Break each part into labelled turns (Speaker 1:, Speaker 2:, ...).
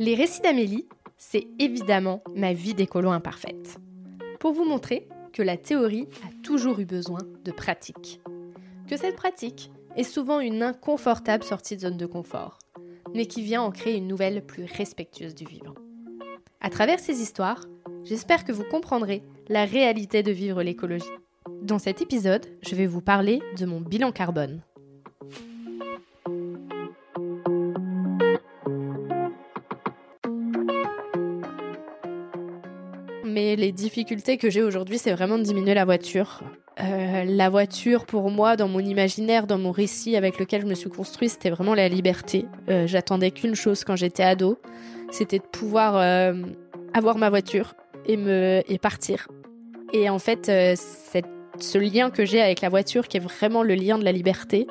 Speaker 1: Les récits d'Amélie, c'est évidemment ma vie d'écolo imparfaite. Pour vous montrer que la théorie a toujours eu besoin de pratique. Que cette pratique est souvent une inconfortable sortie de zone de confort, mais qui vient en créer une nouvelle plus respectueuse du vivant. À travers ces histoires, j'espère que vous comprendrez la réalité de vivre l'écologie. Dans cet épisode, je vais vous parler de mon bilan carbone. Les difficultés que j'ai aujourd'hui, c'est vraiment de diminuer la voiture. Euh, la voiture, pour moi, dans mon imaginaire, dans mon récit avec lequel je me suis construit, c'était vraiment la liberté. Euh, j'attendais qu'une chose quand j'étais ado, c'était de pouvoir euh, avoir ma voiture et me et partir. Et en fait, ce lien que j'ai avec la voiture, qui est vraiment le lien de la liberté,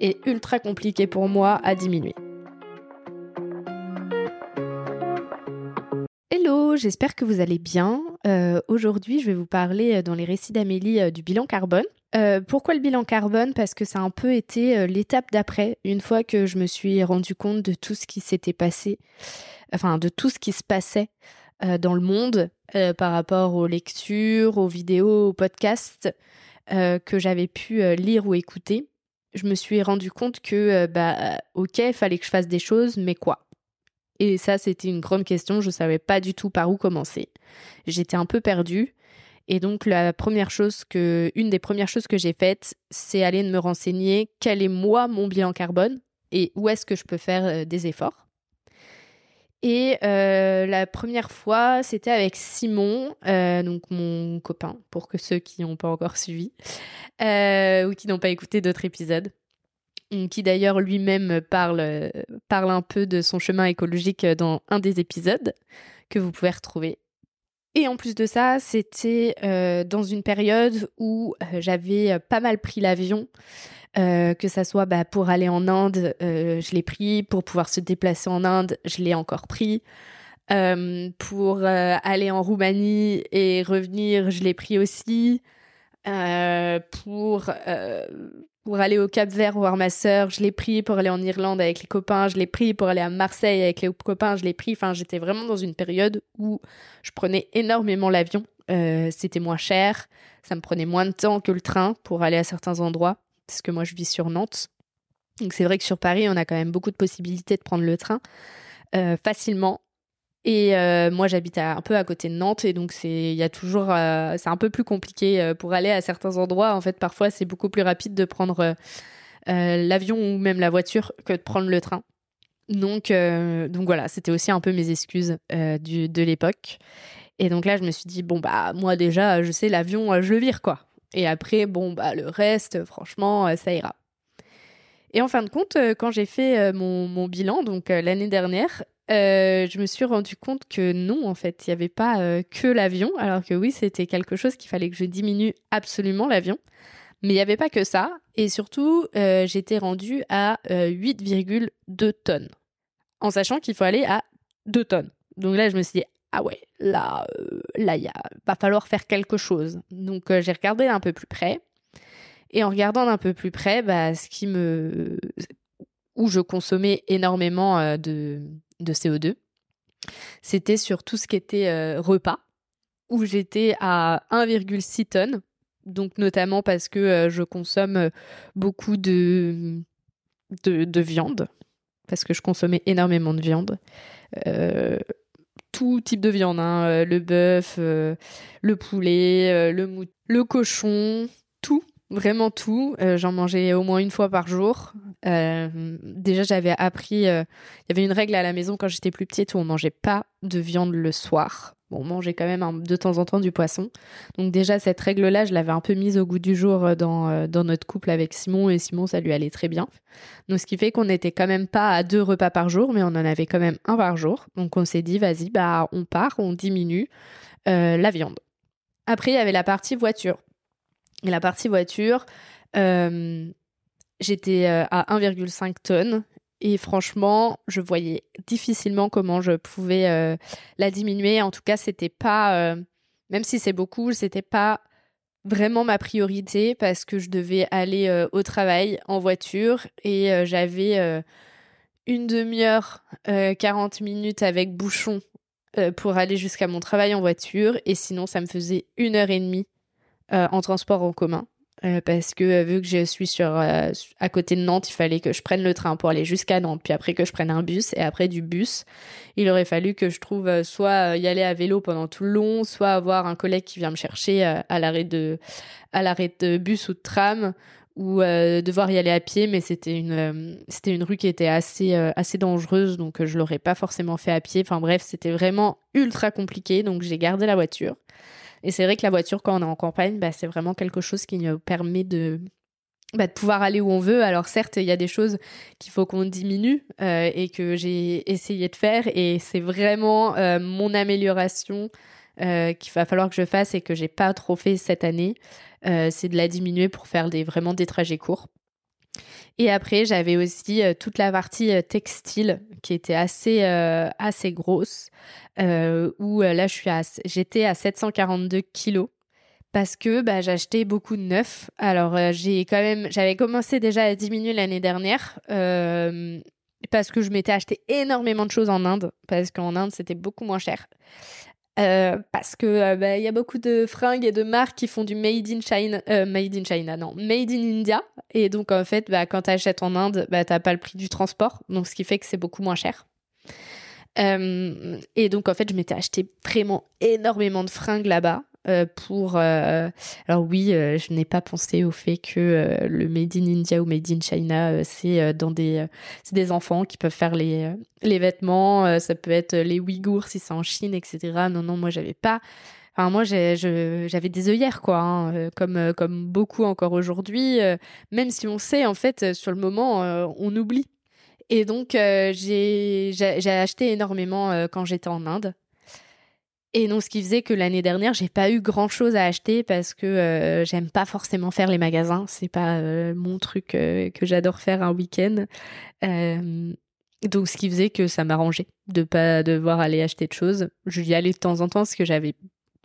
Speaker 1: est ultra compliqué pour moi à diminuer. Hello, j'espère que vous allez bien. Euh, aujourd'hui, je vais vous parler euh, dans les récits d'Amélie euh, du bilan carbone. pourquoi le bilan carbone? Parce que ça a un peu été l'étape d'après, une fois que je me suis rendu compte de tout ce qui s'était passé, enfin de tout ce qui se passait dans le monde par rapport aux lectures, aux vidéos, aux podcasts que j'avais pu lire ou écouter. Je me suis rendu compte que, bah, ok, il fallait que je fasse des choses, mais quoi? Et ça, c'était une grande question. Je ne savais pas du tout par où commencer. J'étais un peu perdue. Et donc, la première chose que, une des premières choses que j'ai faites, c'est aller me renseigner quel est moi mon bilan carbone et où est-ce que je peux faire euh, des efforts. Et euh, la première fois, c'était avec Simon, euh, donc mon copain, pour que ceux qui n'ont pas encore suivi ou qui n'ont pas écouté d'autres épisodes qui d'ailleurs lui-même parle, parle un peu de son chemin écologique dans un des épisodes que vous pouvez retrouver. Et en plus de ça, c'était euh, dans une période où euh, j'avais pas mal pris l'avion, euh, que ça soit bah, pour aller en Inde, je l'ai pris, pour pouvoir se déplacer en Inde, je l'ai encore pris. pour aller en Roumanie et revenir, je l'ai pris aussi. pour pour aller au Cap Vert voir ma sœur, je l'ai pris pour aller en Irlande avec les copains, je l'ai pris pour aller à Marseille avec les copains, je l'ai pris. Enfin, j'étais vraiment dans une période où je prenais énormément l'avion. Euh, c'était moins cher, ça me prenait moins de temps que le train pour aller à certains endroits, parce que moi je vis sur Nantes. Donc c'est vrai que sur Paris, on a quand même beaucoup de possibilités de prendre le train euh, facilement. Et euh, moi, j'habite un peu à côté de Nantes, et donc c'est, il y a toujours, euh, c'est un peu plus compliqué euh, pour aller à certains endroits. En fait, parfois, c'est beaucoup plus rapide de prendre l'avion ou même la voiture que de prendre le train. Donc, donc voilà, c'était aussi un peu mes excuses de l'époque. Et donc là, je me suis dit bon bah moi déjà, je sais l'avion, je le vire quoi. Et après, bon bah le reste, franchement, ça ira. Et en fin de compte, quand j'ai fait mon, mon bilan, donc l'année dernière, euh, je me suis rendu compte que non, en fait, il n'y avait pas euh, que l'avion, alors que oui, c'était quelque chose qu'il fallait que je diminue absolument l'avion. Mais il n'y avait pas que ça, et surtout, euh, j'étais rendue à 8,2 tonnes, en sachant qu'il faut aller à 2 tonnes. Donc là, je me suis dit, ah ouais, là, là, il va falloir faire quelque chose. Donc j'ai regardé un peu plus près, et en regardant d'un peu plus près, bah, ce qui me, où je consommais énormément de de CO2. C'était sur tout ce qui était euh, repas, où j'étais à 1,6 tonnes. Donc notamment parce que euh, je consomme euh, beaucoup de, de, viande, parce que je consommais énormément de viande. tout type de viande, hein, le bœuf, le poulet, le, mou le cochon, tout vraiment tout. Euh, j'en mangeais au moins une fois par jour. Euh, déjà, j'avais appris. Euh, il y avait une règle à la maison quand j'étais plus petite où on mangeait pas de viande le soir. On mangeait quand même de temps en temps du poisson. Donc déjà, cette règle-là, je l'avais un peu mise au goût du jour dans, dans notre couple avec Simon. Et Simon, ça lui allait très bien. Donc ce qui fait qu'on n'était quand même pas à deux repas par jour, mais on en avait quand même un par jour. Donc on s'est dit, vas-y, bah on part, on diminue la viande. Après, il y avait la partie voiture. La partie voiture, euh, j'étais euh, à 1,5 tonnes. Et franchement, je voyais difficilement comment je pouvais euh, la diminuer. En tout cas, c'était pas, même si c'est beaucoup, c'était pas vraiment ma priorité parce que je devais aller au travail en voiture et j'avais une demi-heure, 40 minutes avec bouchon pour aller jusqu'à mon travail en voiture. Et sinon, ça me faisait une heure et demie en transport en commun. Euh, parce que euh, vu que je suis sur euh, à côté de Nantes, il fallait que je prenne le train pour aller jusqu'à Nantes, puis après que je prenne un bus et après du bus, il aurait fallu que je trouve soit y aller à vélo pendant tout le long, soit avoir un collègue qui vient me chercher à l'arrêt de à l'arrêt de bus ou de tram ou devoir y aller à pied, mais c'était une c'était une rue qui était assez assez dangereuse, donc je l'aurais pas forcément fait à pied. Enfin bref, c'était vraiment ultra compliqué, donc j'ai gardé la voiture. Et c'est vrai que la voiture, quand on est en campagne, bah, c'est vraiment quelque chose qui nous permet de, bah, de pouvoir aller où on veut. Alors certes, il y a des choses qu'il faut qu'on diminue euh, et que j'ai essayé de faire et c'est vraiment euh, mon amélioration euh, qu'il va falloir que je fasse et que j'ai pas trop fait cette année. c'est de la diminuer pour faire vraiment des trajets courts. Et après, j'avais aussi euh, toute la partie euh, textile qui était assez, euh, assez grosse, où là, j'étais à 742 kilos parce que bah, j'achetais beaucoup de neuf. Alors, j'ai j'avais commencé déjà à diminuer l'année dernière parce que je m'étais acheté énormément de choses en Inde, parce qu'en Inde, c'était beaucoup moins cher. Euh, parce que euh, bah, il y a beaucoup de fringues et de marques qui font du made in China, euh, made in China, non, made in India. Et donc en fait, bah, quand tu achètes en Inde, bah, t'as pas le prix du transport, donc ce qui fait que c'est beaucoup moins cher. et donc en fait, je m'étais acheté vraiment énormément de fringues là-bas. Euh, pour. Euh, alors oui, euh, je n'ai pas pensé au fait que le Made in India ou Made in China, c'est dans des, c'est des enfants qui peuvent faire les, les vêtements. ça peut être les Ouïghours si c'est en Chine, etc. Non, non, moi j'avais pas. Enfin, moi, j'avais des œillères, quoi, hein, comme, comme beaucoup encore aujourd'hui. même si on sait, en fait, sur le moment, on oublie. Et donc, j'ai acheté énormément quand j'étais en Inde. Et donc, ce qui faisait que l'année dernière, j'ai pas eu grand chose à acheter parce que euh, j'aime pas forcément faire les magasins. C'est pas euh, mon truc euh, que j'adore faire un week-end. donc, ce qui faisait que ça m'arrangeait de pas devoir aller acheter de choses. Je y allais de temps en temps parce que j'avais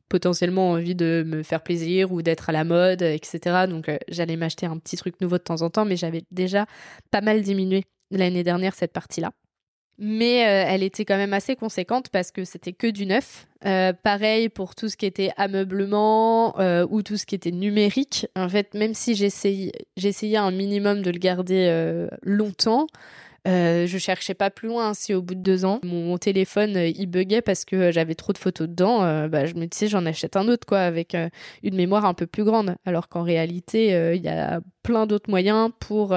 Speaker 1: potentiellement envie de me faire plaisir ou d'être à la mode, etc. Donc, j'allais m'acheter un petit truc nouveau de temps en temps, mais j'avais déjà pas mal diminué l'année dernière cette partie-là mais euh, elle était quand même assez conséquente parce que c'était que du neuf. Euh, pareil pour tout ce qui était ameublement euh, ou tout ce qui était numérique. En fait, même si j'essayais un minimum de le garder longtemps, je cherchais pas plus loin. Si au bout de deux ans, mon, téléphone il buguait parce que j'avais trop de photos dedans, bah, je me disais j'en achète un autre quoi avec une mémoire un peu plus grande. Alors qu'en réalité, il y a plein d'autres moyens pour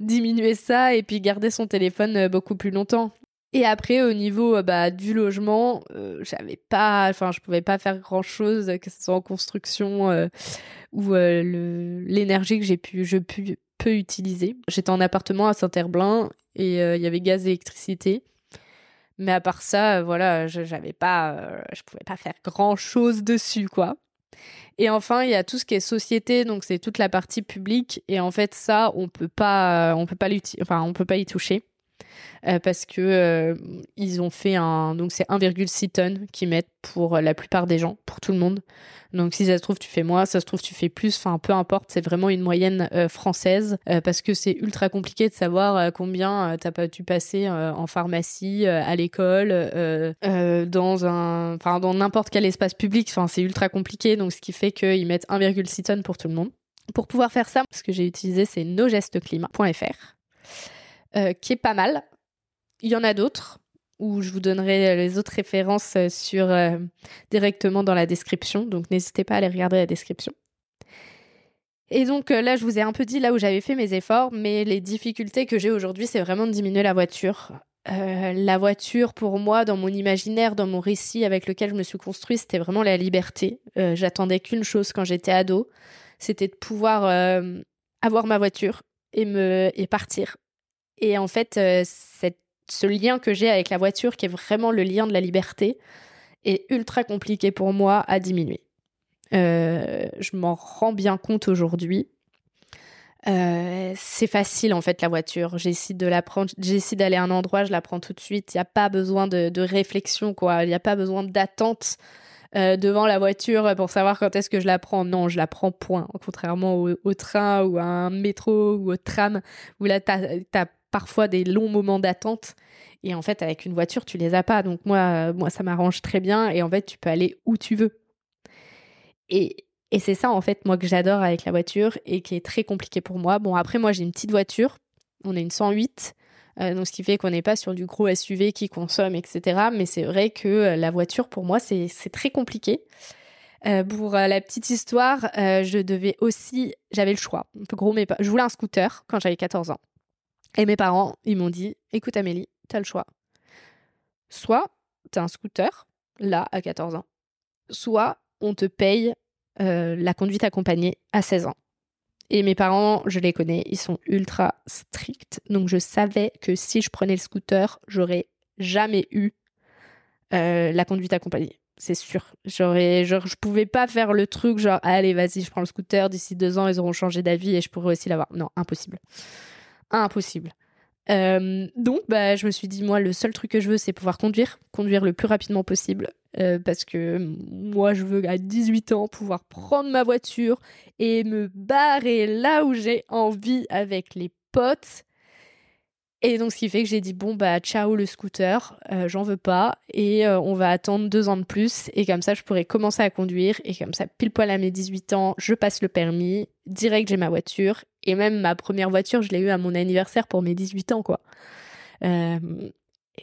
Speaker 1: diminuer ça et puis garder son téléphone euh, beaucoup plus longtemps. Et après, au niveau euh, bah, du logement, euh, j'avais pas, enfin, je pouvais pas faire grand chose, que ce soit en construction ou l'énergie que j'ai pu, je pu, peux utiliser. J'étais en appartement à Saint-Herblain et il y avait gaz et électricité. Mais à part ça, voilà, je j'avais pas, je pouvais pas faire grand chose dessus, quoi. Et enfin, il y a tout ce qui est société, donc c'est toute la partie publique. Et en fait, ça, on peut pas, peut pas y toucher. Euh, parce que euh, ils ont fait un donc c'est 1,6 tonnes qu'ils mettent pour la plupart des gens, pour tout le monde. Donc si ça se trouve tu fais moins, ça se trouve tu fais plus, enfin peu importe, c'est vraiment une moyenne euh, française parce que c'est ultra compliqué de savoir combien t'as pas dû passer en pharmacie, à l'école, dans un enfin dans n'importe quel espace public, enfin c'est ultra compliqué donc ce qui fait qu'ils mettent 1,6 tonnes pour tout le monde. Pour pouvoir faire ça, ce que j'ai utilisé c'est nogesteclimat.fr. qui est pas mal. Il y en a d'autres où je vous donnerai les autres références euh, sur euh, directement dans la description. Donc n'hésitez pas à aller regarder la description. Et donc euh, là, je vous ai un peu dit là où j'avais fait mes efforts, mais les difficultés que j'ai aujourd'hui, c'est vraiment de diminuer la voiture. la voiture, pour moi, dans mon imaginaire, dans mon récit avec lequel je me suis construit, c'était vraiment la liberté. J'attendais qu'une chose quand j'étais ado, c'était de pouvoir avoir ma voiture et me et partir. Et en fait, cette ce lien que j'ai avec la voiture, qui est vraiment le lien de la liberté, est ultra compliqué pour moi à diminuer. Euh, je m'en rends bien compte aujourd'hui. Euh, c'est facile en fait la voiture. J'essaie de la prendre, d'aller à un endroit, je la prends tout de suite. Il n'y a pas besoin de, réflexion quoi. Il n'y a pas besoin d'attente euh, devant la voiture pour savoir quand est-ce que je la prends. Non, je la prends point. Contrairement au, train ou à un métro ou au tram où là t'as parfois des longs moments d'attente. Et en fait, avec une voiture, tu les as pas. Donc moi, moi ça m'arrange très bien. Et en fait, tu peux aller où tu veux. Et, et c'est ça, en fait, moi, que j'adore avec la voiture et qui est très compliqué pour moi. Bon, après, moi, j'ai une petite voiture. On a une 108. Euh, donc, ce qui fait qu'on n'est pas sur du gros SUV qui consomme, etc. Mais c'est vrai que euh, la voiture, pour moi, c'est très compliqué. Euh, pour la petite histoire, je devais aussi, j'avais le choix. Gros, mais je voulais un scooter quand j'avais 14 ans. Et mes parents, ils m'ont dit, écoute Amélie, t'as le choix. Soit t'as un scooter, là, à 14 ans, soit on te paye euh, la conduite accompagnée à 16 ans. Et mes parents, je les connais, ils sont ultra stricts. Donc je savais que si je prenais le scooter, j'aurais jamais eu euh, la conduite accompagnée. C'est sûr. J'aurais, genre, je pouvais pas faire le truc genre, allez, vas-y, je prends le scooter, d'ici deux ans, ils auront changé d'avis et je pourrais aussi l'avoir. Non, impossible. Impossible. Euh, donc, bah, je me suis dit, moi, le seul truc que je veux, c'est pouvoir conduire, conduire le plus rapidement possible. Euh, parce que moi, je veux à 18 ans pouvoir prendre ma voiture et me barrer là où j'ai envie avec les potes. Et donc, ce qui fait que j'ai dit, bon, bah, ciao le scooter, euh, j'en veux pas. Et on va attendre deux ans de plus. Et comme ça, je pourrais commencer à conduire. Et comme ça, pile poil à mes 18 ans, je passe le permis. Direct, j'ai ma voiture. Et même ma première voiture, je l'ai eue à mon anniversaire pour mes 18 ans, quoi. Euh,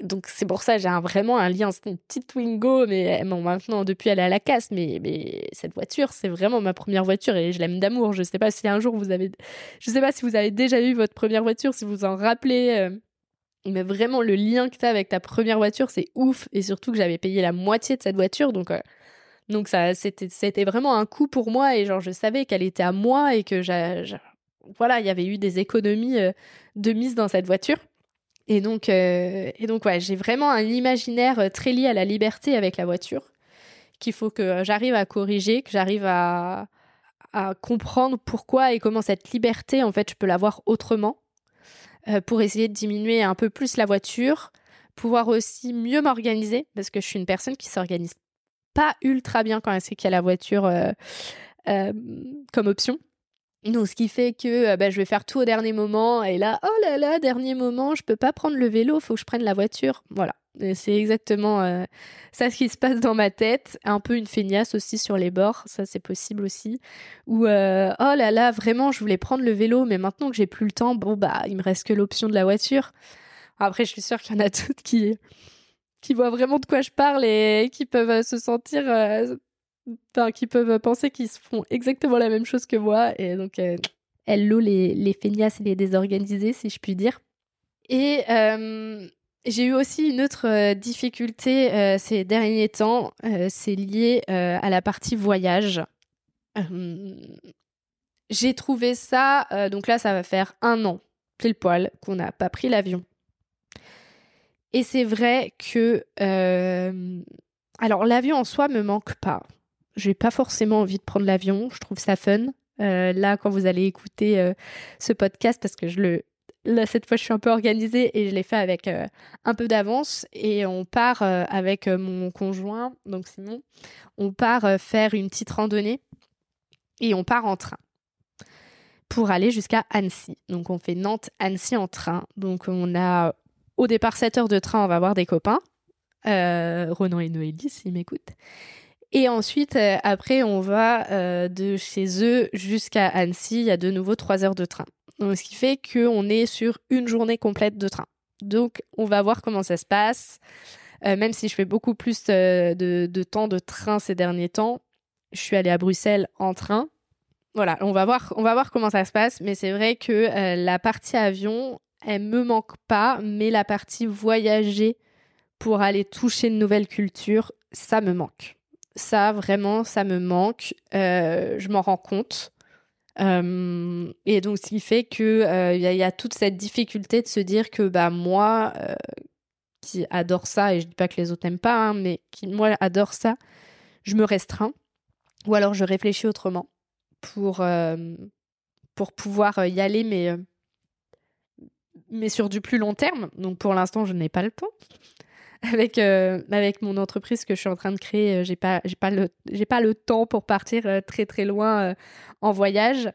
Speaker 1: donc c'est pour ça j'ai vraiment un lien. C'est une petite Twingo, mais bon, maintenant depuis elle est à la casse. Mais, cette voiture, c'est vraiment ma première voiture et je l'aime d'amour. Je sais pas si un jour vous avez, je sais pas si vous avez déjà eu votre première voiture, si vous en rappelez. Euh, mais vraiment le lien que tu as avec ta première voiture, c'est ouf. Et surtout que j'avais payé la moitié de cette voiture, donc. Euh, donc ça, c'était, vraiment un coup pour moi et genre je savais qu'elle était à moi et que j'ai, voilà, il y avait eu des économies euh, de mise dans cette voiture. Et donc, euh, et donc ouais, j'ai vraiment un imaginaire euh, très lié à la liberté avec la voiture qu'il faut que j'arrive à corriger, que j'arrive à, comprendre pourquoi et comment cette liberté, en fait, je peux l'avoir autrement pour essayer de diminuer un peu plus la voiture, pouvoir aussi mieux m'organiser parce que je suis une personne qui s'organise pas ultra bien quand elle sait qu'il y a la voiture comme option. Donc, ce qui fait que euh, bah, je vais faire tout au dernier moment. Et là, oh là là, dernier moment, je peux pas prendre le vélo, faut que je prenne la voiture. Voilà. C'est exactement euh, ça ce qui se passe dans ma tête. Un peu une feignasse aussi sur les bords, ça c'est possible aussi. Ou euh, oh là là, vraiment, je voulais prendre le vélo, mais maintenant que j'ai plus le temps, bon bah il me reste que l'option de la voiture. Après, je suis sûre qu'il y en a toutes qui qui voient vraiment de quoi je parle et qui peuvent se sentir qui peuvent penser qu'ils font exactement la même chose que moi. Et donc, euh, hello les, les feignasses et les désorganisés, si je puis dire. Et euh, j'ai eu aussi une autre euh, difficulté euh, ces derniers temps. c'est lié à la partie voyage. j'ai trouvé ça, donc là, ça va faire un an, pile poil, qu'on n'a pas pris l'avion. Et c'est vrai que... alors, l'avion en soi me manque pas j'ai pas forcément envie de prendre l'avion. Je trouve ça fun. Euh, là, quand vous allez écouter euh, ce podcast, parce que je le, là cette fois, je suis un peu organisée et je l'ai fait avec euh, un peu d'avance. Et on part avec mon conjoint, donc Simon, on part faire une petite randonnée et on part en train pour aller jusqu'à Annecy. Donc on fait Nantes-Annecy en train. Donc on a au départ 7 heures de train, on va voir des copains. Ronan et Noélie, s'ils m'écoutent. Et ensuite, euh, après, on va euh, de chez eux jusqu'à Annecy. Il y a de nouveau trois heures de train. Donc, ce qui fait qu'on est sur une journée complète de train. Donc, on va voir comment ça se passe. Euh, même si je fais beaucoup plus de, temps de train ces derniers temps, je suis allée à Bruxelles en train. Voilà, on va voir, on va voir comment ça se passe. Mais c'est vrai que la partie avion, elle me manque pas, mais la partie voyager pour aller toucher une nouvelle culture, ça me manque. Ça, vraiment, ça me manque. Euh, je m'en rends compte. Euh, et donc, ce qui fait que euh, il y, a toute cette difficulté de se dire que bah moi, qui adore ça, et je dis pas que les autres n'aiment pas, hein, mais qui moi adore ça, je me restreins, ou alors je réfléchis autrement pour pour pouvoir y aller, mais mais sur du plus long terme. Donc pour l'instant, je n'ai pas le temps. avec euh, avec mon entreprise que je suis en train de créer, euh, j'ai pas j'ai pas le j'ai pas le temps pour partir euh, très très loin en voyage.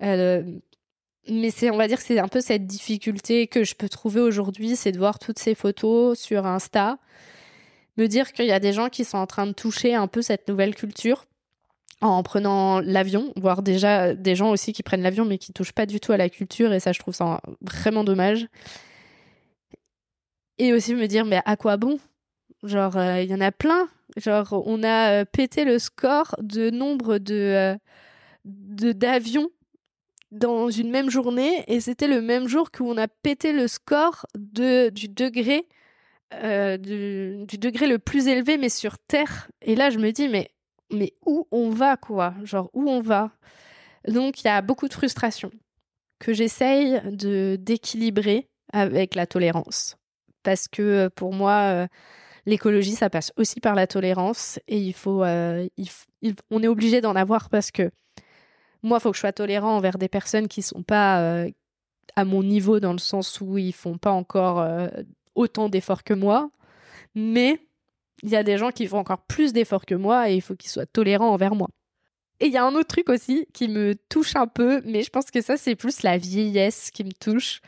Speaker 1: mais c'est, on va dire que c'est un peu cette difficulté que je peux trouver aujourd'hui, c'est de voir toutes ces photos sur Insta, me dire qu'il y a des gens qui sont en train de toucher un peu cette nouvelle culture en prenant l'avion, voire déjà des gens aussi qui prennent l'avion mais qui touchent pas du tout à la culture et ça je trouve ça vraiment dommage. Et aussi me dire mais à quoi bon? Genre euh, il y en a plein. Genre on a euh, pété le score de nombre de euh, d'avions dans une même journée et c'était le même jour qu'on a pété le score de du degré degré le plus élevé mais sur terre. Et là je me dis mais mais où on va, quoi? Genre, où on va? Donc, il y a beaucoup de frustration que j'essaye de d'équilibrer avec la tolérance. Parce que euh, pour moi, euh, l'écologie, ça passe aussi par la tolérance et il faut, euh, on est obligé d'en avoir parce que moi, il faut que je sois tolérant envers des personnes qui sont pas à mon niveau dans le sens où ils font pas encore autant d'efforts que moi, mais il y a des gens qui font encore plus d'efforts que moi et il faut qu'ils soient tolérants envers moi. Et il y a un autre truc aussi qui me touche un peu, mais je pense que ça c'est plus la vieillesse qui me touche.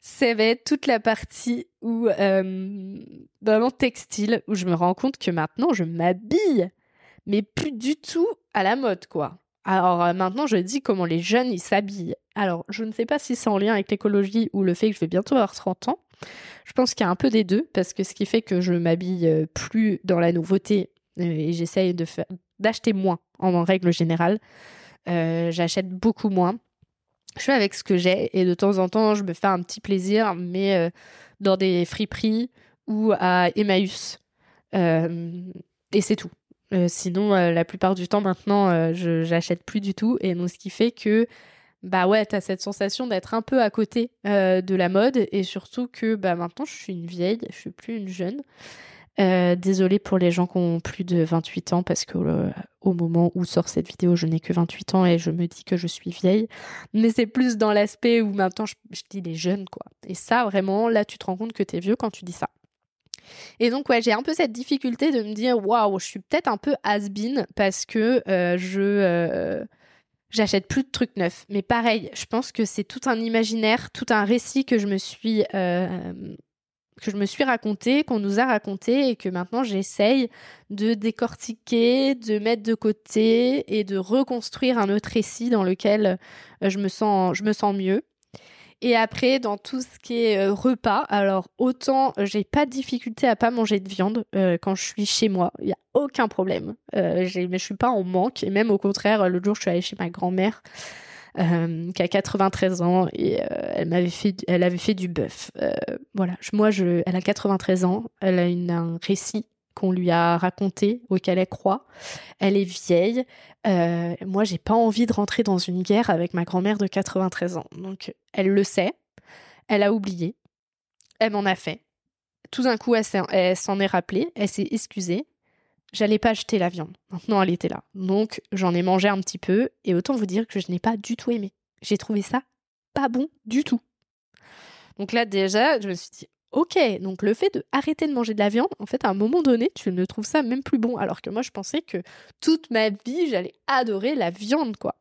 Speaker 1: C'est toute la partie où euh, vraiment textile où je me rends compte que maintenant je m'habille, mais plus du tout à la mode quoi. Alors euh, maintenant je dis comment les jeunes ils s'habillent. Alors je ne sais pas si c'est en lien avec l'écologie ou le fait que je vais bientôt avoir 30 ans, je pense qu'il y a un peu des deux, parce que ce qui fait que je m'habille euh, plus dans la nouveauté euh, et j'essaye de faire d'acheter moins en règle générale. J'achète beaucoup moins. Je fais avec ce que j'ai et de temps en temps je me fais un petit plaisir, mais dans des friperies ou à Emmaüs. et c'est tout. sinon, la plupart du temps maintenant, j'achète plus du tout. Et donc, ce qui fait que bah ouais, t'as cette sensation d'être un peu à côté euh, de la mode et surtout que bah maintenant je suis une vieille, je suis plus une jeune. Euh, désolée pour les gens qui ont plus de 28 ans parce que euh, au moment où sort cette vidéo, je n'ai que 28 ans et je me dis que je suis vieille. Mais c'est plus dans l'aspect où maintenant je, dis les jeunes quoi. Et ça vraiment, là tu te rends compte que t'es vieux quand tu dis ça. Et donc ouais, j'ai un peu cette difficulté de me dire waouh, je suis peut-être un peu has-been parce que je j'achète plus de trucs neufs. Mais pareil, je pense que c'est tout un imaginaire, tout un récit que je me suis euh, que je me suis raconté, qu'on nous a raconté et que maintenant j'essaye de décortiquer, de mettre de côté et de reconstruire un autre récit dans lequel euh, je me sens je me sens mieux. Et après, dans tout ce qui est euh, repas, alors autant euh, j'ai pas de difficulté à pas manger de viande euh, quand je suis chez moi, il y a aucun problème. mais je suis pas en manque et même au contraire, le jour je suis allée chez ma grand-mère qui a 93 ans et elle m'avait fait, elle avait fait du bœuf. voilà, moi je, elle a 93 ans, elle a un récit qu'on lui a raconté, auquel elle croit. Elle est vieille. Euh, moi, j'ai pas envie de rentrer dans une guerre avec ma grand-mère de 93 ans. Donc, elle le sait. Elle a oublié. Elle m'en a fait. Tout d'un coup, elle s'en est rappelée. Elle s'est excusée. J'allais pas acheter la viande. Maintenant, elle était là. Donc, j'en ai mangé un petit peu. Et autant vous dire que je n'ai pas du tout aimé. J'ai trouvé ça pas bon du tout. Donc là, déjà, je me suis dit, Ok, donc le fait de arrêter de manger de la viande, en fait, à un moment donné, tu ne trouves ça même plus bon. Alors que moi, je pensais que toute ma vie, j'allais adorer la viande, quoi.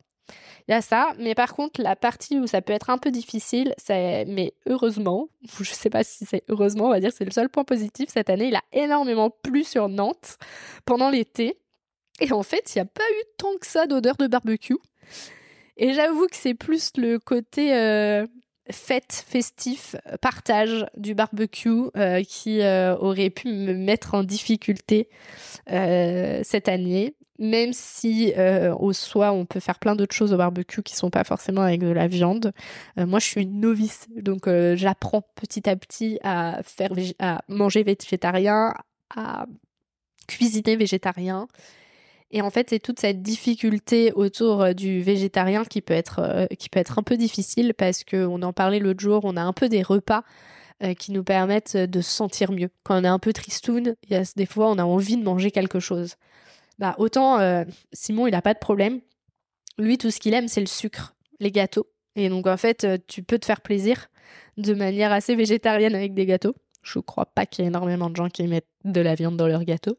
Speaker 1: Il y a ça, mais par contre, la partie où ça peut être un peu difficile, c'est, mais heureusement, je sais pas si c'est heureusement, on va dire c'est le seul point positif cette année, il a énormément plu sur Nantes pendant l'été. Et en fait, il n'y a pas eu tant que ça d'odeur de barbecue. Et j'avoue que c'est plus le côté euh, fête, festif, partage du barbecue euh, qui euh, aurait pu me mettre en difficulté cette année. Même si au soi on peut faire plein d'autres choses au barbecue qui sont pas forcément avec de la viande. moi je suis une novice donc j'apprends petit à petit à faire à manger végétarien, à cuisiner végétarien et en fait, c'est toute cette difficulté autour euh, du végétarien qui peut être, euh, qui peut être un peu difficile parce qu'on en parlait l'autre jour, on a un peu des repas euh, qui nous permettent de se sentir mieux. Quand on est un peu tristoun, des fois, on a envie de manger quelque chose. Bah, autant Simon, il n'a pas de problème. Lui, tout ce qu'il aime, c'est le sucre, les gâteaux. Et donc, en fait, tu peux te faire plaisir de manière assez végétarienne avec des gâteaux. Je crois pas qu'il y ait énormément de gens qui mettent de la viande dans leurs gâteaux.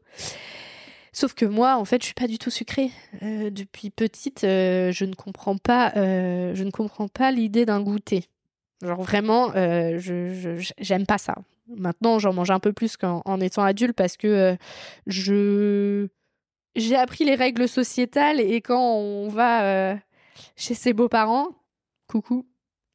Speaker 1: Sauf que moi, en fait, je suis pas du tout sucrée. Euh, depuis petite, euh, je ne comprends pas, euh, je ne comprends pas l'idée d'un goûter. Genre vraiment, je j'aime pas ça. Maintenant, j'en mange un peu plus qu'en étant adulte parce que je j'ai appris les règles sociétales et quand on va chez ses beaux-parents, coucou,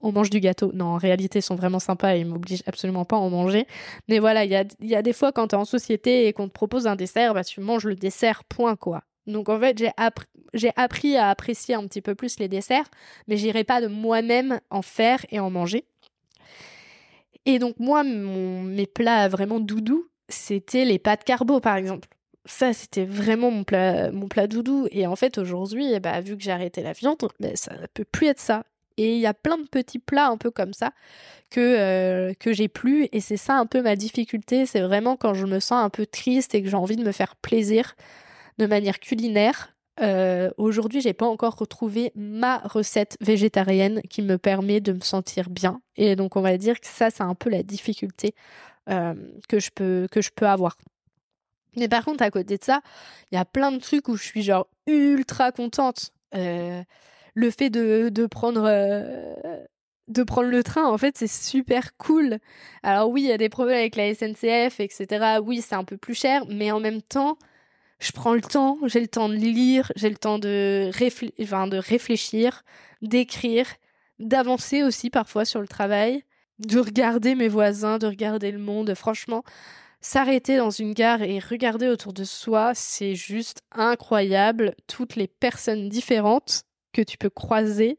Speaker 1: on mange du gâteau. Non, en réalité, ils sont vraiment sympas et ils m'obligent absolument pas à en manger. Mais voilà, il y a, des fois quand tu es en société et qu'on te propose un dessert, bah, tu manges le dessert, point quoi. Donc en fait, j'ai appris, à apprécier un petit peu plus les desserts, mais j'irai pas de moi-même en faire et en manger. Et donc moi, mes plats vraiment doudou, c'était les pâtes carbo par exemple. Ça, c'était vraiment mon plat, mon plat doudou. Et en fait, aujourd'hui, bah, vu que j'ai arrêté la viande, bah, ça ne peut plus être ça. Et il y a plein de petits plats un peu comme ça que, euh, que j'ai plus. Et c'est ça un peu ma difficulté. C'est vraiment quand je me sens un peu triste et que j'ai envie de me faire plaisir de manière culinaire. Euh, Aujourd'hui, j'ai pas encore retrouvé ma recette végétarienne qui me permet de me sentir bien. Et donc, on va dire que ça, c'est un peu la difficulté euh, que, je peux, que je peux avoir. Mais par contre, à côté de ça, il y a plein de trucs où je suis genre ultra contente. Euh, le fait de, de prendre euh, de prendre le train, en fait, c'est super cool. Alors oui, il y a des problèmes avec la SNCF, etc. Oui, c'est un peu plus cher, mais en même temps, je prends le temps, j'ai le temps de lire, j'ai le temps de, de réfléchir, d'écrire, d'avancer aussi parfois sur le travail, de regarder mes voisins, de regarder le monde. Franchement, s'arrêter dans une gare et regarder autour de soi, c'est juste incroyable. Toutes les personnes différentes que tu peux croiser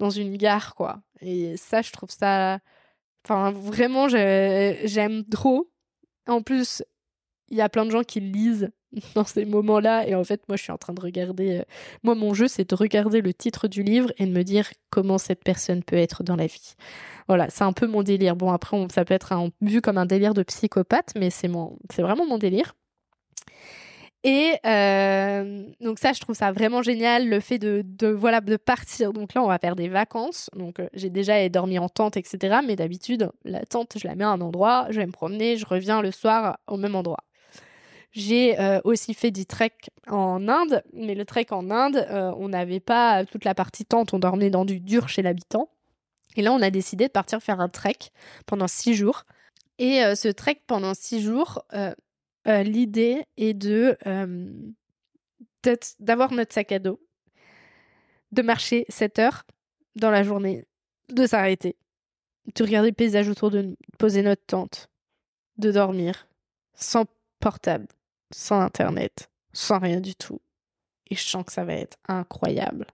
Speaker 1: dans une gare, quoi. Et ça, je trouve ça. Enfin, vraiment, j'aime trop. En plus, il y a plein de gens qui lisent dans ces moments-là. Et en fait, moi, je suis en train de regarder. Euh, moi, mon jeu, c'est de regarder le titre du livre et de me dire comment cette personne peut être dans la vie. Voilà, c'est un peu mon délire. Bon, après, ça peut être vu comme un délire de psychopathe, mais c'est mon, c'est vraiment mon délire. Et euh, donc ça, je trouve ça vraiment génial, le fait de, de, voilà de partir. Donc là, on va faire des vacances. Donc euh, j'ai déjà dormi en tente, etc. Mais d'habitude, la tente, je la mets à un endroit, je vais me promener, je reviens le soir au même endroit. J'ai euh, aussi fait du trek en Inde, mais le trek en Inde, on n'avait pas toute la partie tente, on dormait dans du dur chez l'habitant. Et là, on a décidé de partir faire un trek pendant six jours. Et ce trek pendant six jours, euh, l'idée est de euh, d'avoir notre sac à dos, de marcher 7 heures dans la journée, de s'arrêter, de regarder le paysage autour de nous, de poser notre tente, de dormir sans portable, sans internet, sans rien du tout. Et je sens que ça va être incroyable.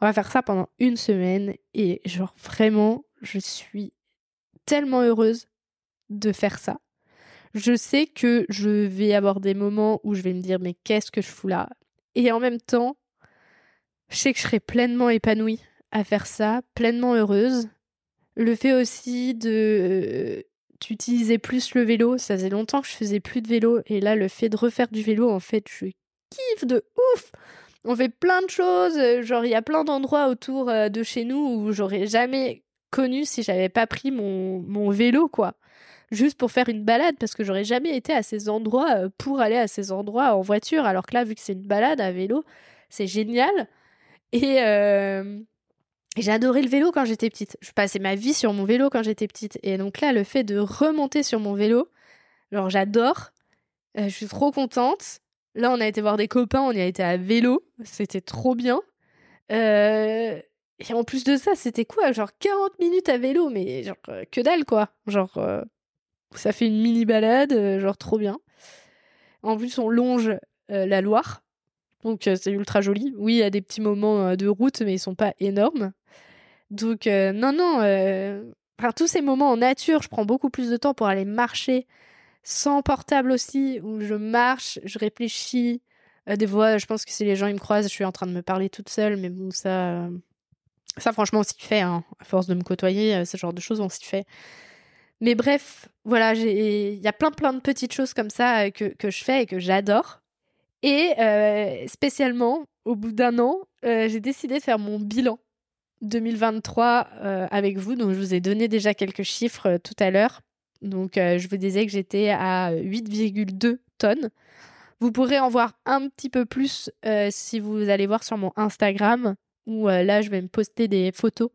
Speaker 1: On va faire ça pendant une semaine et genre vraiment, je suis tellement heureuse de faire ça je sais que je vais avoir des moments où je vais me dire mais qu'est-ce que je fous là? Et en même temps, je sais que je serai pleinement épanouie à faire ça, pleinement heureuse. Le fait aussi de euh, d'utiliser plus le vélo, ça faisait longtemps que je faisais plus de vélo et là le fait de refaire du vélo en fait, je kiffe de ouf. On fait plein de choses, genre il y a plein d'endroits autour euh, de chez nous où j'aurais jamais connu si j'avais pas pris mon, mon vélo quoi juste pour faire une balade parce que j'aurais jamais été à ces endroits euh, pour aller à ces endroits en voiture alors que là vu que c'est une balade à vélo c'est génial et euh, j'ai adoré le vélo quand j'étais petite je passais ma vie sur mon vélo quand j'étais petite et donc là le fait de remonter sur mon vélo genre j'adore euh, je suis trop contente là on a été voir des copains on y a été à vélo c'était trop bien et en plus de ça, c'était quoi? Genre 40 minutes à vélo, mais genre que dalle quoi. Genre ça fait une mini balade, euh, genre trop bien. En plus, on longe euh, la Loire, donc euh, c'est ultra joli. Oui, il y a des petits moments de route, mais ils sont pas énormes. Donc non, non. Enfin, tous ces moments en nature, je prends beaucoup plus de temps pour aller marcher sans portable aussi, où je marche, je réfléchis. des fois, je pense que si les gens ils me croisent, je suis en train de me parler toute seule, mais bon, ça, ça franchement, on s'y fait. Hein. À force de me côtoyer, ce genre de choses, on s'y fait. Mais bref, voilà, il y a plein plein de petites choses comme ça euh, que, que je fais et que j'adore. Et euh, spécialement, au bout d'un an, euh, j'ai décidé de faire mon bilan 2023 avec vous. Donc, je vous ai donné déjà quelques chiffres tout à l'heure. Donc, je vous disais que j'étais à 8,2 tonnes Vous pourrez en voir un petit peu plus si vous allez voir sur mon Instagram, où là, je vais me poster des photos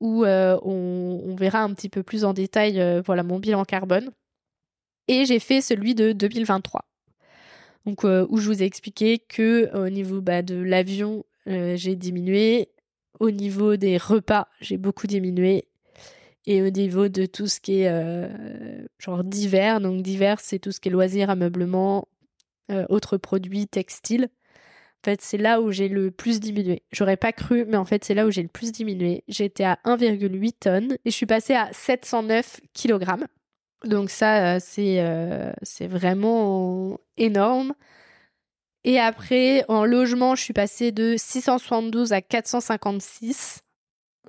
Speaker 1: où on, on, verra un petit peu plus en détail voilà, mon bilan carbone. Et j'ai fait celui de 2023. Donc, où je vous ai expliqué que au niveau bah, de l'avion, j'ai diminué. Au niveau des repas, j'ai beaucoup diminué. Et au niveau de tout ce qui est genre divers, donc divers, c'est tout ce qui est loisirs, ameublement, autres produits, textiles. En fait, c'est là où j'ai le plus diminué. J'aurais pas cru, mais en fait, c'est là où j'ai le plus diminué. J'étais à 1,8 tonnes et je suis passée à 709 kg. Donc ça, euh, euh, c'est vraiment énorme. Et après, en logement, je suis passée de 672 à 456.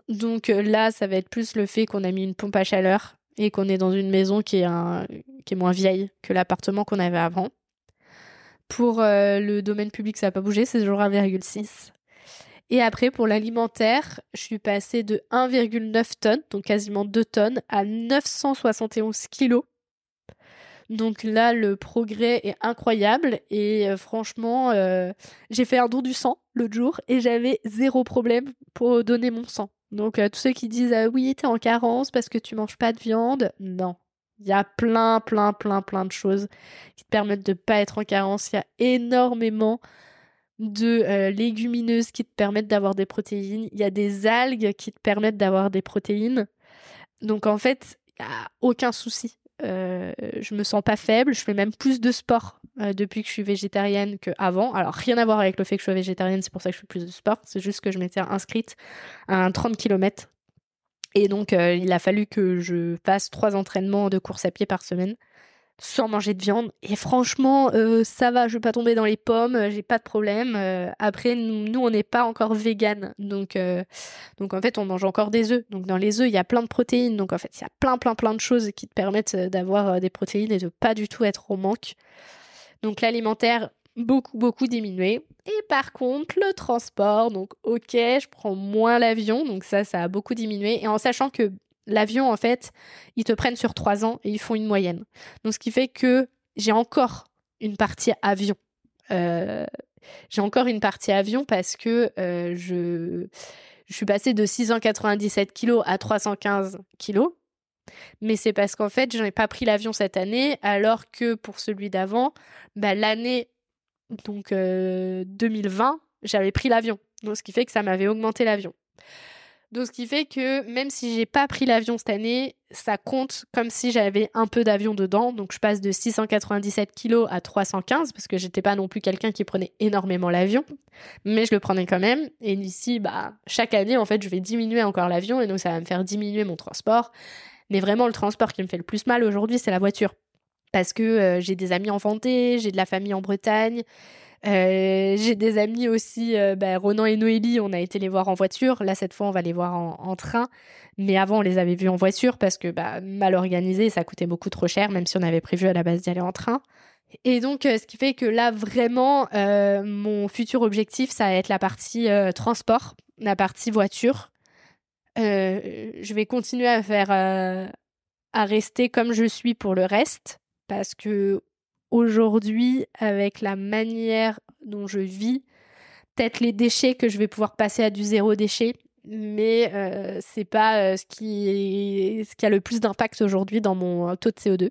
Speaker 1: Donc euh, là, ça va être plus le fait qu'on a mis une pompe à chaleur et qu'on est dans une maison qui est, moins vieille que l'appartement qu'on avait avant. Pour euh, le domaine public, ça n'a pas bougé, c'est toujours 1,6. Et après, pour l'alimentaire, je suis passée de 1,9 tonnes, donc quasiment 2 tonnes, à 971 kilos. Donc là, le progrès est incroyable et euh, franchement, euh, j'ai fait un don du sang l'autre jour et j'avais zéro problème pour donner mon sang. Donc tous ceux qui disent ah oui, t'es en carence parce que tu manges pas de viande, non, il y a plein, plein, plein, plein de choses qui te permettent de pas être en carence. Il y a énormément de euh, légumineuses qui te permettent d'avoir des protéines. Il y a des algues qui te permettent d'avoir des protéines. Donc en fait, il n'y a aucun souci. Euh, je me sens pas faible. Je fais même plus de sport euh, depuis que je suis végétarienne qu'avant. Alors rien à voir avec le fait que je sois végétarienne, c'est pour ça que je fais plus de sport. C'est juste que je m'étais inscrite à un 30 km et donc, euh, il a fallu que je fasse trois entraînements de course à pied par semaine sans manger de viande. Et franchement, euh, ça va, je vais pas tomber dans les pommes, euh, j'ai pas de problème. après, nous, on n'est pas encore vegan, donc donc en fait, on mange encore des œufs. Donc dans les œufs, il y a plein de protéines. Donc en fait, il y a plein plein plein de choses qui te permettent d'avoir des protéines et de pas du tout être au manque. Donc l'alimentaire, beaucoup, beaucoup diminué. Et par contre, le transport, donc ok, je prends moins l'avion, donc ça, ça a beaucoup diminué. Et en sachant que l'avion, en fait, ils te prennent sur trois ans et ils font une moyenne. Donc ce qui fait que j'ai encore une partie avion. Euh, j'ai encore une partie avion parce que euh, je, suis passée de 697 kg à 315 kg. Mais c'est parce qu'en fait, je n'ai pas pris l'avion cette année, alors que pour celui d'avant, bah, l'année donc 2020, euh, j'avais pris l'avion. Donc ce qui fait que ça m'avait augmenté l'avion. Donc ce qui fait que même si j'ai pas pris l'avion cette année, ça compte comme si j'avais un peu d'avion dedans. Donc je passe de 697 kg à 315 parce que j'étais pas non plus quelqu'un qui prenait énormément l'avion, mais je le prenais quand même. Et ici, bah chaque année en fait, je vais diminuer encore l'avion et donc ça va me faire diminuer mon transport. Mais vraiment le transport qui me fait le plus mal aujourd'hui, c'est la voiture parce que euh, j'ai des amis en Vendée, j'ai de la famille en Bretagne. Euh, j'ai des amis aussi, euh, bah, Ronan et Noélie, on a été les voir en voiture. Là, cette fois, on va les voir en, train. Mais avant, on les avait vus en voiture parce que bah, mal organisé, ça coûtait beaucoup trop cher, même si on avait prévu à la base d'y aller en train. Et donc, ce qui fait que là, vraiment, mon futur objectif, ça va être la partie transport, la partie voiture. je vais continuer à faire, à rester comme je suis pour le reste parce que aujourd'hui, avec la manière dont je vis, peut-être les déchets que je vais pouvoir passer à du zéro déchet, mais euh, c'est pas euh, ce qui ce qui a le plus d'impact aujourd'hui dans mon euh, taux de CO2.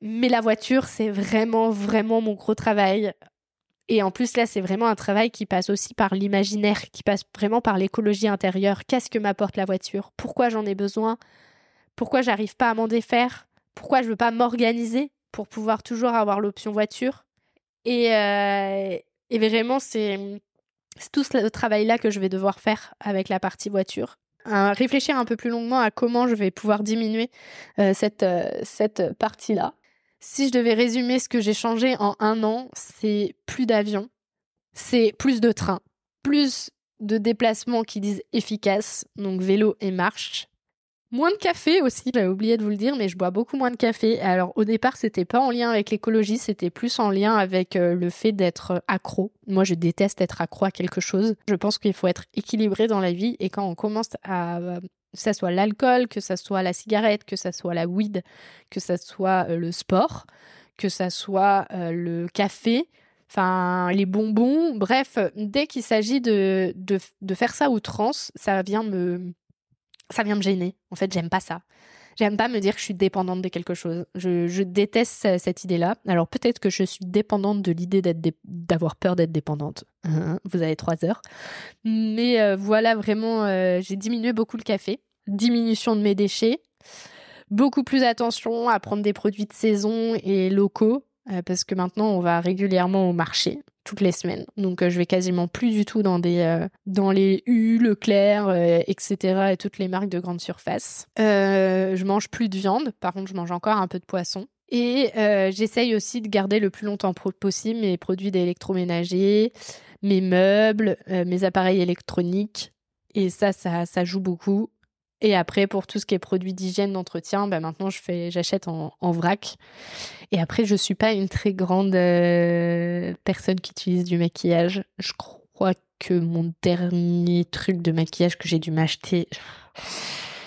Speaker 1: Mais la voiture, c'est vraiment vraiment mon gros travail. Et en plus là, c'est vraiment un travail qui passe aussi par l'imaginaire, qui passe vraiment par l'écologie intérieure. Qu'est-ce que m'apporte la voiture? Pourquoi j'en ai besoin? Pourquoi j'arrive pas à m'en défaire? Pourquoi je veux pas m'organiser pour pouvoir toujours avoir l'option voiture. Et, euh, vraiment, c'est tout ce travail-là que je vais devoir faire avec la partie voiture. réfléchir un peu plus longuement à comment je vais pouvoir diminuer euh, cette, euh, cette partie-là. Si je devais résumer ce que j'ai changé en un an, c'est plus d'avions, c'est plus de trains, plus de déplacements qui disent efficaces, donc vélo et marche, Moins de café aussi, j'avais oublié de vous le dire, mais je bois beaucoup moins de café. Alors au départ, c'était pas en lien avec l'écologie, c'était plus en lien avec euh, le fait d'être accro. Moi, je déteste être accro à quelque chose. Je pense qu'il faut être équilibré dans la vie et quand on commence à que ça soit l'alcool, que ça soit la cigarette, que ça soit la weed, que ça soit euh, le sport, que ça soit euh, le café, enfin les bonbons, bref, dès qu'il s'agit de, de, de, faire ça outrance, ça vient me ça vient me gêner. En fait, j'aime pas ça. J'aime pas me dire que je suis dépendante de quelque chose. Je, déteste cette idée-là. Alors peut-être que je suis dépendante de l'idée d'avoir peur d'être dépendante. Hein, vous avez trois heures. Mais euh, voilà, vraiment, euh, j'ai diminué beaucoup le café. Diminution de mes déchets. Beaucoup plus attention à prendre des produits de saison et locaux. Euh, parce que maintenant, on va régulièrement au marché toutes les semaines. Donc euh, je vais quasiment plus du tout dans des euh, dans les U, Leclerc, euh, etc. et toutes les marques de grande surface. je mange plus de viande, par contre je mange encore un peu de poisson. Et j'essaye aussi de garder le plus longtemps possible mes produits d'électroménager, mes meubles, mes appareils électroniques. Et ça, ça, ça joue beaucoup. Et après, pour tout ce qui est produits d'hygiène, d'entretien, bah maintenant je fais, j'achète en, vrac. Et après, je suis pas une très grande euh, personne qui utilise du maquillage. Je crois que mon dernier truc de maquillage que j'ai dû m'acheter,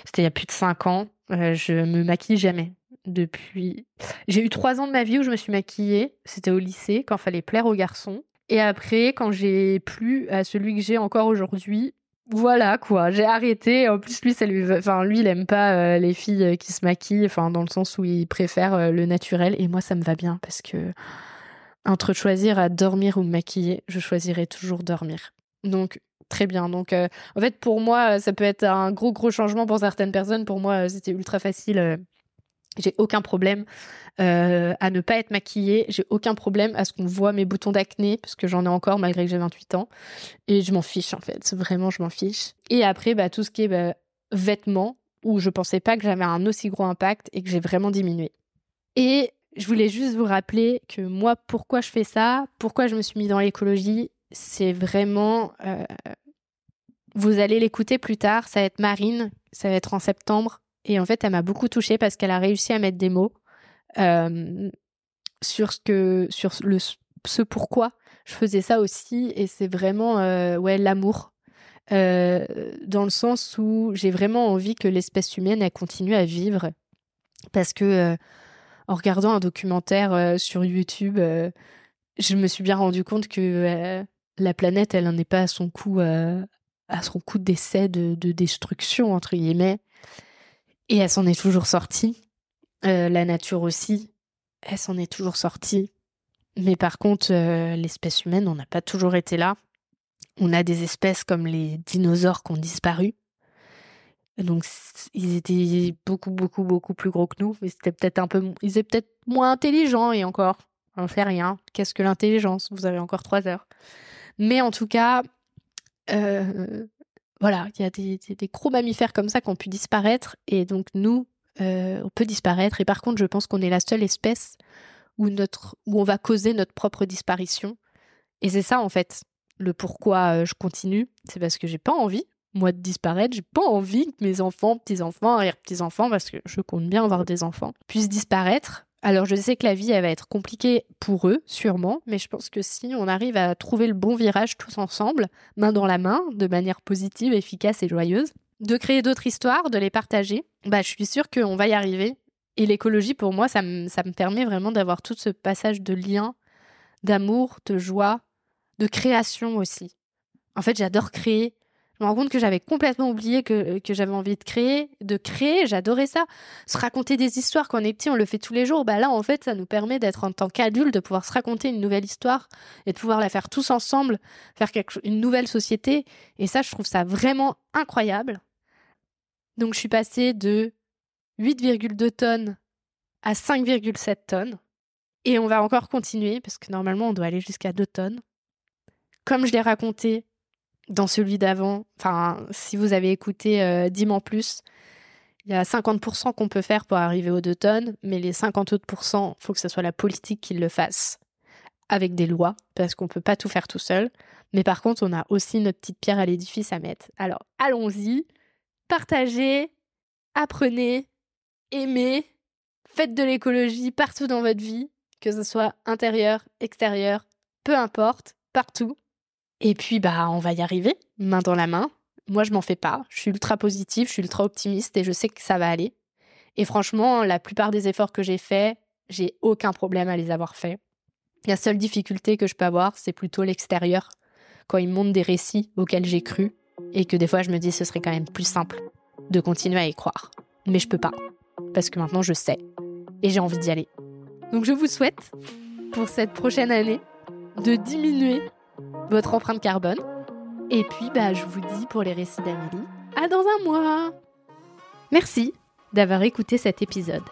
Speaker 1: c'était il y a plus de 5 ans. Euh, je me maquille jamais depuis. J'ai eu 3 ans de ma vie où je me suis maquillée. C'était au lycée quand fallait plaire aux garçons. Et après, quand j'ai plu à celui que j'ai encore aujourd'hui, voilà quoi, j'ai arrêté. En plus, lui, ça lui, enfin, lui, il aime pas euh, les filles euh, qui se maquillent, enfin, dans le sens où il préfère euh, le naturel. Et moi, ça me va bien parce que entre choisir à dormir ou me maquiller, je choisirais toujours dormir. Donc, très bien. Donc, en fait, pour moi, ça peut être un gros, gros changement pour certaines personnes. Pour moi, c'était ultra facile j'ai aucun problème euh, à ne pas être maquillée. J'ai aucun problème à ce qu'on voit mes boutons d'acné, parce que j'en ai encore malgré que j'ai 28 ans. Et je m'en fiche, en fait. Vraiment, je m'en fiche. Et après, bah, tout ce qui est bah, vêtements, où je pensais pas que j'avais un aussi gros impact et que j'ai vraiment diminué. Et je voulais juste vous rappeler que moi, pourquoi je fais ça, pourquoi je me suis mis dans l'écologie, c'est vraiment... Euh, vous allez l'écouter plus tard, ça va être Marine, ça va être en septembre. Et en fait, elle m'a beaucoup touchée parce qu'elle a réussi à mettre des mots euh, sur ce que, sur le, ce pourquoi je faisais ça aussi. Et c'est vraiment, euh, ouais, l'amour. Euh, dans le sens où j'ai vraiment envie que l'espèce humaine elle continue à vivre parce que en regardant un documentaire sur YouTube je me suis bien rendu compte que la planète elle n'en est pas à son coup à son coup d'essai de, de, destruction entre guillemets et elle s'en est toujours sortie. Euh, la nature aussi, elle s'en est toujours sortie. Mais par contre, euh, l'espèce humaine, on n'a pas toujours été là. On a des espèces comme les dinosaures qui ont disparu. Donc, ils étaient beaucoup, beaucoup, beaucoup plus gros que nous. Mais c'était peut-être un peu, ils étaient peut-être moins intelligents et encore, on fait rien. Qu'est-ce que l'intelligence? Vous avez encore trois heures. Mais en tout cas, euh, voilà, il y a des, gros mammifères comme ça qui ont pu disparaître et donc nous, euh, on peut disparaître. Et par contre, je pense qu'on est la seule espèce où, notre, où on va causer notre propre disparition. Et c'est ça en fait le pourquoi euh, je continue, c'est parce que j'ai pas envie moi de disparaître, j'ai pas envie que mes enfants, petits-enfants, arrière-petits-enfants, parce que je compte bien avoir des enfants, puissent disparaître alors je sais que la vie, elle va être compliquée pour eux, sûrement, mais je pense que si on arrive à trouver le bon virage tous ensemble, main dans la main, de manière positive, efficace et joyeuse, de créer d'autres histoires, de les partager, bah, je suis sûre qu'on va y arriver. Et l'écologie, pour moi, ça me, ça me permet vraiment d'avoir tout ce passage de lien, d'amour, de joie, de création aussi. En fait, j'adore créer, me rends compte que j'avais complètement oublié que, que j'avais envie de créer, de créer, j'adorais ça. Se raconter des histoires quand on est petit, on le fait tous les jours. Bah là, en fait, ça nous permet d'être en tant qu'adulte, de pouvoir se raconter une nouvelle histoire et de pouvoir la faire tous ensemble, faire une nouvelle société. Et ça, je trouve ça vraiment incroyable. Donc, je suis passée de 8,2 tonnes à 5,7 tonnes. Et on va encore continuer parce que normalement, on doit aller jusqu'à 2 tonnes. Comme je l'ai raconté, dans celui d'avant, enfin, si vous avez écouté euh, 10 plus, il y a 50% qu'on peut faire pour arriver aux 2 tonnes, mais les 50 autres il faut que ce soit la politique qui le fasse avec des lois, parce qu'on ne peut pas tout faire tout seul. Mais par contre, on a aussi notre petite pierre à l'édifice à mettre. Alors, allons-y, partagez, apprenez, aimez, faites de l'écologie partout dans votre vie, que ce soit intérieur, extérieur, peu importe, partout. Et puis, bah, on va y arriver, main dans la main. Moi, je m'en fais pas. Je suis ultra positive, je suis ultra optimiste et je sais que ça va aller. Et franchement, la plupart des efforts que j'ai faits, j'ai aucun problème à les avoir faits. La seule difficulté que je peux avoir, c'est plutôt l'extérieur, quand ils montrent des récits auxquels j'ai cru, et que des fois je me dis ce serait quand même plus simple de continuer à y croire. Mais je peux pas, parce que maintenant je sais, et j'ai envie d'y aller. Donc je vous souhaite, pour cette prochaine année, de diminuer votre empreinte carbone. Et puis, bah, je vous dis pour les récits d'Amélie, à dans un mois Merci d'avoir écouté cet épisode.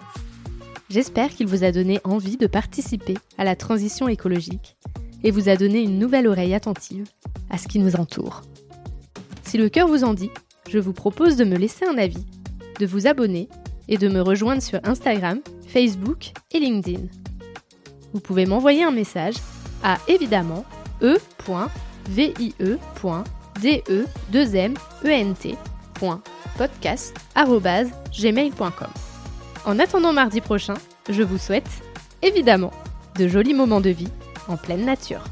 Speaker 1: J'espère qu'il vous a donné envie de participer à la transition écologique et vous a donné une nouvelle oreille attentive à ce qui nous entoure. Si le cœur vous en dit, je vous propose de me laisser un avis, de vous abonner et de me rejoindre sur Instagram, Facebook et LinkedIn. Vous pouvez m'envoyer un message à évidemment e.vie.de2ment.podcast.gmail.com. En attendant mardi prochain, je vous souhaite, évidemment, de jolis moments de vie en pleine nature.